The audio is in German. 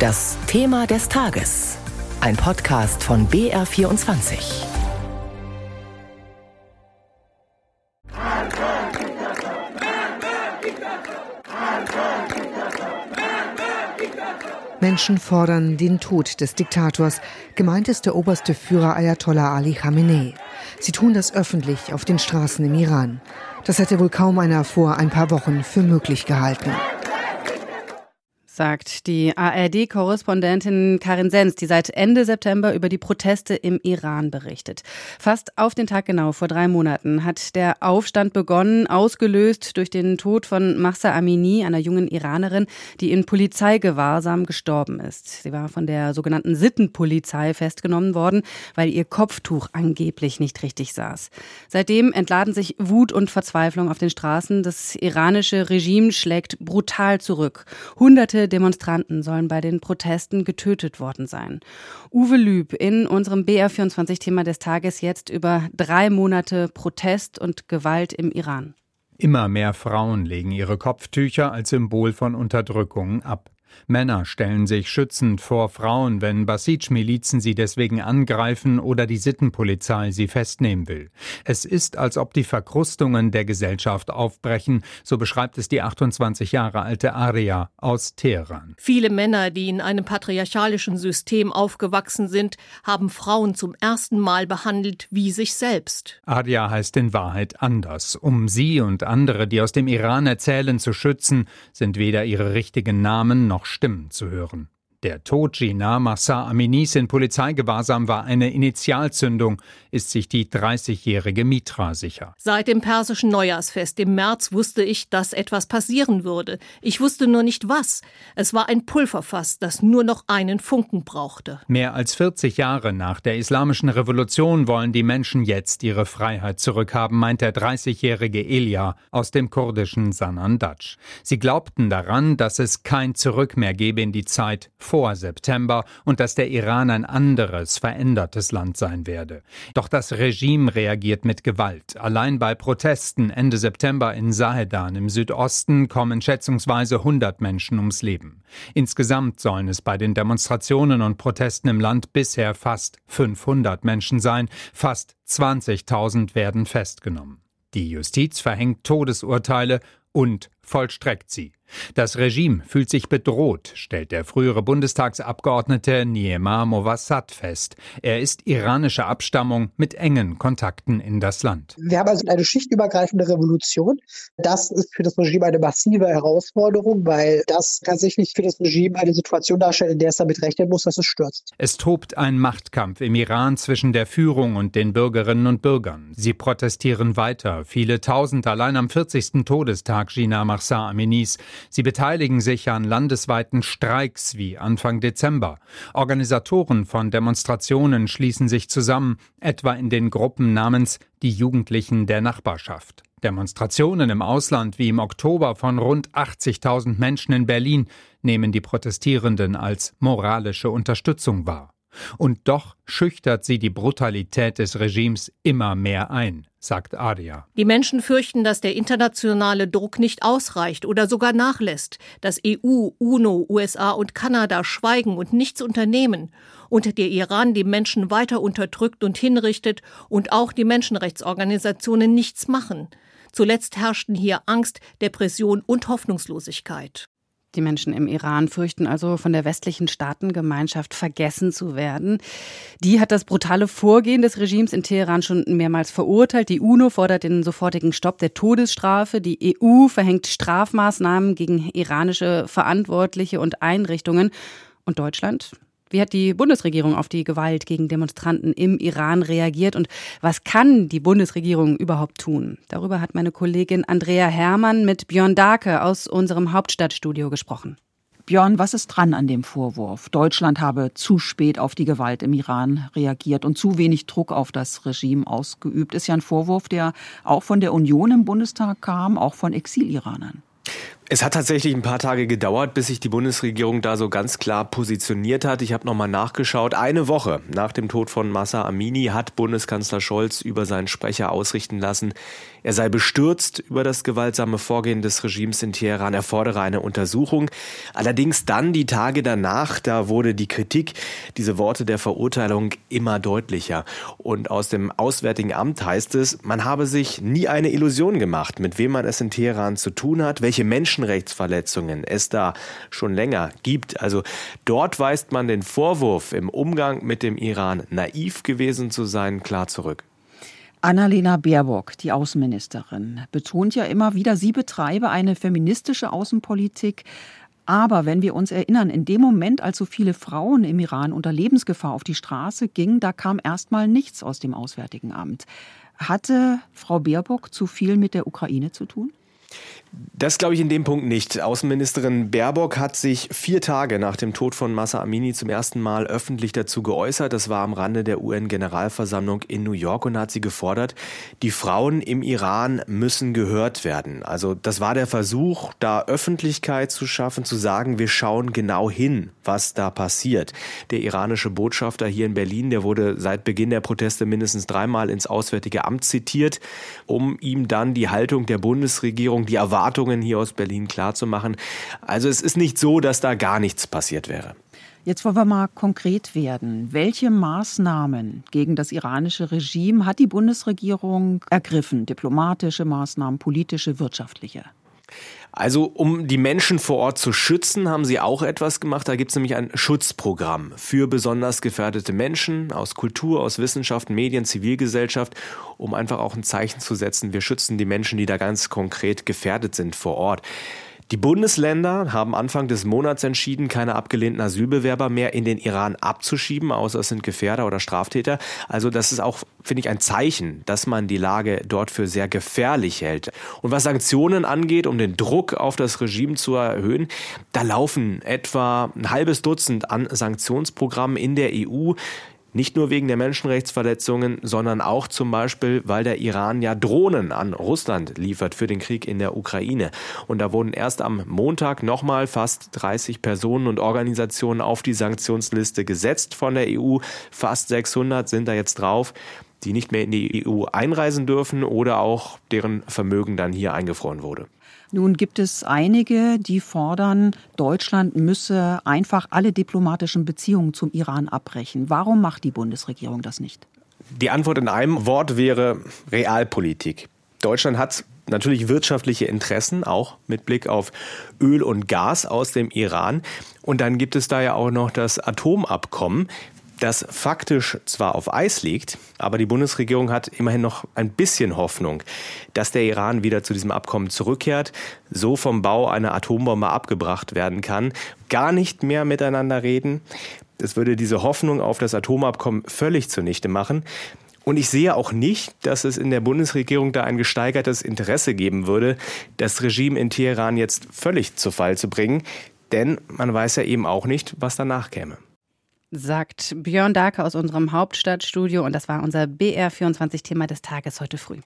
Das Thema des Tages. Ein Podcast von BR24. Menschen fordern den Tod des Diktators. Gemeint ist der oberste Führer Ayatollah Ali Khamenei. Sie tun das öffentlich auf den Straßen im Iran. Das hätte wohl kaum einer vor ein paar Wochen für möglich gehalten sagt die ARD-Korrespondentin Karin Sens, die seit Ende September über die Proteste im Iran berichtet. Fast auf den Tag genau vor drei Monaten hat der Aufstand begonnen, ausgelöst durch den Tod von Mahsa Amini, einer jungen Iranerin, die in Polizeigewahrsam gestorben ist. Sie war von der sogenannten Sittenpolizei festgenommen worden, weil ihr Kopftuch angeblich nicht richtig saß. Seitdem entladen sich Wut und Verzweiflung auf den Straßen. Das iranische Regime schlägt brutal zurück. Hunderte Demonstranten sollen bei den Protesten getötet worden sein. Uwe Lüb in unserem BR24-Thema des Tages jetzt über drei Monate Protest und Gewalt im Iran. Immer mehr Frauen legen ihre Kopftücher als Symbol von Unterdrückung ab. Männer stellen sich schützend vor Frauen, wenn Basij-Milizen sie deswegen angreifen oder die Sittenpolizei sie festnehmen will. Es ist, als ob die Verkrustungen der Gesellschaft aufbrechen, so beschreibt es die 28 Jahre alte Aria aus Teheran. Viele Männer, die in einem patriarchalischen System aufgewachsen sind, haben Frauen zum ersten Mal behandelt wie sich selbst. Aria heißt in Wahrheit anders. Um sie und andere, die aus dem Iran erzählen, zu schützen, sind weder ihre richtigen Namen noch Stimmen zu hören. Der Tod Gina Massa Aminis in Polizeigewahrsam war eine Initialzündung, ist sich die 30-jährige Mitra sicher. Seit dem persischen Neujahrsfest im März wusste ich, dass etwas passieren würde. Ich wusste nur nicht was. Es war ein Pulverfass, das nur noch einen Funken brauchte. Mehr als 40 Jahre nach der islamischen Revolution wollen die Menschen jetzt ihre Freiheit zurückhaben, meint der 30-jährige Elia aus dem kurdischen Sanandaj. Sie glaubten daran, dass es kein Zurück mehr gebe in die Zeit vor September und dass der Iran ein anderes, verändertes Land sein werde. Doch das Regime reagiert mit Gewalt. Allein bei Protesten Ende September in Sahedan im Südosten kommen schätzungsweise 100 Menschen ums Leben. Insgesamt sollen es bei den Demonstrationen und Protesten im Land bisher fast 500 Menschen sein. Fast 20.000 werden festgenommen. Die Justiz verhängt Todesurteile und vollstreckt sie. Das Regime fühlt sich bedroht, stellt der frühere Bundestagsabgeordnete Niemar Movassad fest. Er ist iranischer Abstammung mit engen Kontakten in das Land. Wir haben also eine schichtübergreifende Revolution. Das ist für das Regime eine massive Herausforderung, weil das tatsächlich für das Regime eine Situation darstellt, in der es damit rechnen muss, dass es stürzt. Es tobt ein Machtkampf im Iran zwischen der Führung und den Bürgerinnen und Bürgern. Sie protestieren weiter. Viele tausend allein am 40. Todestag Gina Mahsa Aminis Sie beteiligen sich an landesweiten Streiks wie Anfang Dezember. Organisatoren von Demonstrationen schließen sich zusammen, etwa in den Gruppen namens die Jugendlichen der Nachbarschaft. Demonstrationen im Ausland wie im Oktober von rund 80.000 Menschen in Berlin nehmen die Protestierenden als moralische Unterstützung wahr. Und doch schüchtert sie die Brutalität des Regimes immer mehr ein, sagt Adia. Die Menschen fürchten, dass der internationale Druck nicht ausreicht oder sogar nachlässt, dass EU, UNO, USA und Kanada schweigen und nichts unternehmen und der Iran die Menschen weiter unterdrückt und hinrichtet und auch die Menschenrechtsorganisationen nichts machen. Zuletzt herrschten hier Angst, Depression und Hoffnungslosigkeit. Die Menschen im Iran fürchten also, von der westlichen Staatengemeinschaft vergessen zu werden. Die hat das brutale Vorgehen des Regimes in Teheran schon mehrmals verurteilt. Die UNO fordert den sofortigen Stopp der Todesstrafe. Die EU verhängt Strafmaßnahmen gegen iranische Verantwortliche und Einrichtungen. Und Deutschland wie hat die Bundesregierung auf die Gewalt gegen Demonstranten im Iran reagiert und was kann die Bundesregierung überhaupt tun? Darüber hat meine Kollegin Andrea Herrmann mit Björn Dake aus unserem Hauptstadtstudio gesprochen. Björn, was ist dran an dem Vorwurf? Deutschland habe zu spät auf die Gewalt im Iran reagiert und zu wenig Druck auf das Regime ausgeübt. Ist ja ein Vorwurf, der auch von der Union im Bundestag kam, auch von Exiliranern. Es hat tatsächlich ein paar Tage gedauert, bis sich die Bundesregierung da so ganz klar positioniert hat. Ich habe nochmal nachgeschaut. Eine Woche nach dem Tod von Massa Amini hat Bundeskanzler Scholz über seinen Sprecher ausrichten lassen, er sei bestürzt über das gewaltsame Vorgehen des Regimes in Teheran, er fordere eine Untersuchung. Allerdings dann die Tage danach, da wurde die Kritik, diese Worte der Verurteilung immer deutlicher. Und aus dem Auswärtigen Amt heißt es, man habe sich nie eine Illusion gemacht, mit wem man es in Teheran zu tun hat, welche Menschenrechtsverletzungen es da schon länger gibt. Also dort weist man den Vorwurf, im Umgang mit dem Iran naiv gewesen zu sein, klar zurück. Annalena Baerbock, die Außenministerin, betont ja immer wieder, sie betreibe eine feministische Außenpolitik. Aber wenn wir uns erinnern, in dem Moment, als so viele Frauen im Iran unter Lebensgefahr auf die Straße gingen, da kam erstmal nichts aus dem Auswärtigen Amt. Hatte Frau Baerbock zu viel mit der Ukraine zu tun? Das glaube ich in dem Punkt nicht. Außenministerin Baerbock hat sich vier Tage nach dem Tod von Massa Amini zum ersten Mal öffentlich dazu geäußert. Das war am Rande der UN-Generalversammlung in New York und hat sie gefordert, die Frauen im Iran müssen gehört werden. Also das war der Versuch, da Öffentlichkeit zu schaffen, zu sagen, wir schauen genau hin, was da passiert. Der iranische Botschafter hier in Berlin, der wurde seit Beginn der Proteste mindestens dreimal ins Auswärtige Amt zitiert, um ihm dann die Haltung der Bundesregierung, die Erwartungen Erwartungen hier aus Berlin klarzumachen. Also es ist nicht so, dass da gar nichts passiert wäre. Jetzt wollen wir mal konkret werden. Welche Maßnahmen gegen das iranische Regime hat die Bundesregierung ergriffen? Diplomatische Maßnahmen, politische, wirtschaftliche? Also um die Menschen vor Ort zu schützen, haben sie auch etwas gemacht. Da gibt es nämlich ein Schutzprogramm für besonders gefährdete Menschen aus Kultur, aus Wissenschaft, Medien, Zivilgesellschaft, um einfach auch ein Zeichen zu setzen. Wir schützen die Menschen, die da ganz konkret gefährdet sind vor Ort. Die Bundesländer haben Anfang des Monats entschieden, keine abgelehnten Asylbewerber mehr in den Iran abzuschieben, außer es sind Gefährder oder Straftäter. Also das ist auch, finde ich, ein Zeichen, dass man die Lage dort für sehr gefährlich hält. Und was Sanktionen angeht, um den Druck auf das Regime zu erhöhen, da laufen etwa ein halbes Dutzend an Sanktionsprogrammen in der EU. Nicht nur wegen der Menschenrechtsverletzungen, sondern auch zum Beispiel, weil der Iran ja Drohnen an Russland liefert für den Krieg in der Ukraine. Und da wurden erst am Montag nochmal fast 30 Personen und Organisationen auf die Sanktionsliste gesetzt von der EU. Fast 600 sind da jetzt drauf die nicht mehr in die EU einreisen dürfen oder auch deren Vermögen dann hier eingefroren wurde. Nun gibt es einige, die fordern, Deutschland müsse einfach alle diplomatischen Beziehungen zum Iran abbrechen. Warum macht die Bundesregierung das nicht? Die Antwort in einem Wort wäre Realpolitik. Deutschland hat natürlich wirtschaftliche Interessen, auch mit Blick auf Öl und Gas aus dem Iran. Und dann gibt es da ja auch noch das Atomabkommen, das faktisch zwar auf Eis liegt, aber die Bundesregierung hat immerhin noch ein bisschen Hoffnung, dass der Iran wieder zu diesem Abkommen zurückkehrt, so vom Bau einer Atombombe abgebracht werden kann, gar nicht mehr miteinander reden. Das würde diese Hoffnung auf das Atomabkommen völlig zunichte machen. Und ich sehe auch nicht, dass es in der Bundesregierung da ein gesteigertes Interesse geben würde, das Regime in Teheran jetzt völlig zu Fall zu bringen. Denn man weiß ja eben auch nicht, was danach käme sagt Björn Darke aus unserem Hauptstadtstudio. Und das war unser BR24-Thema des Tages heute früh.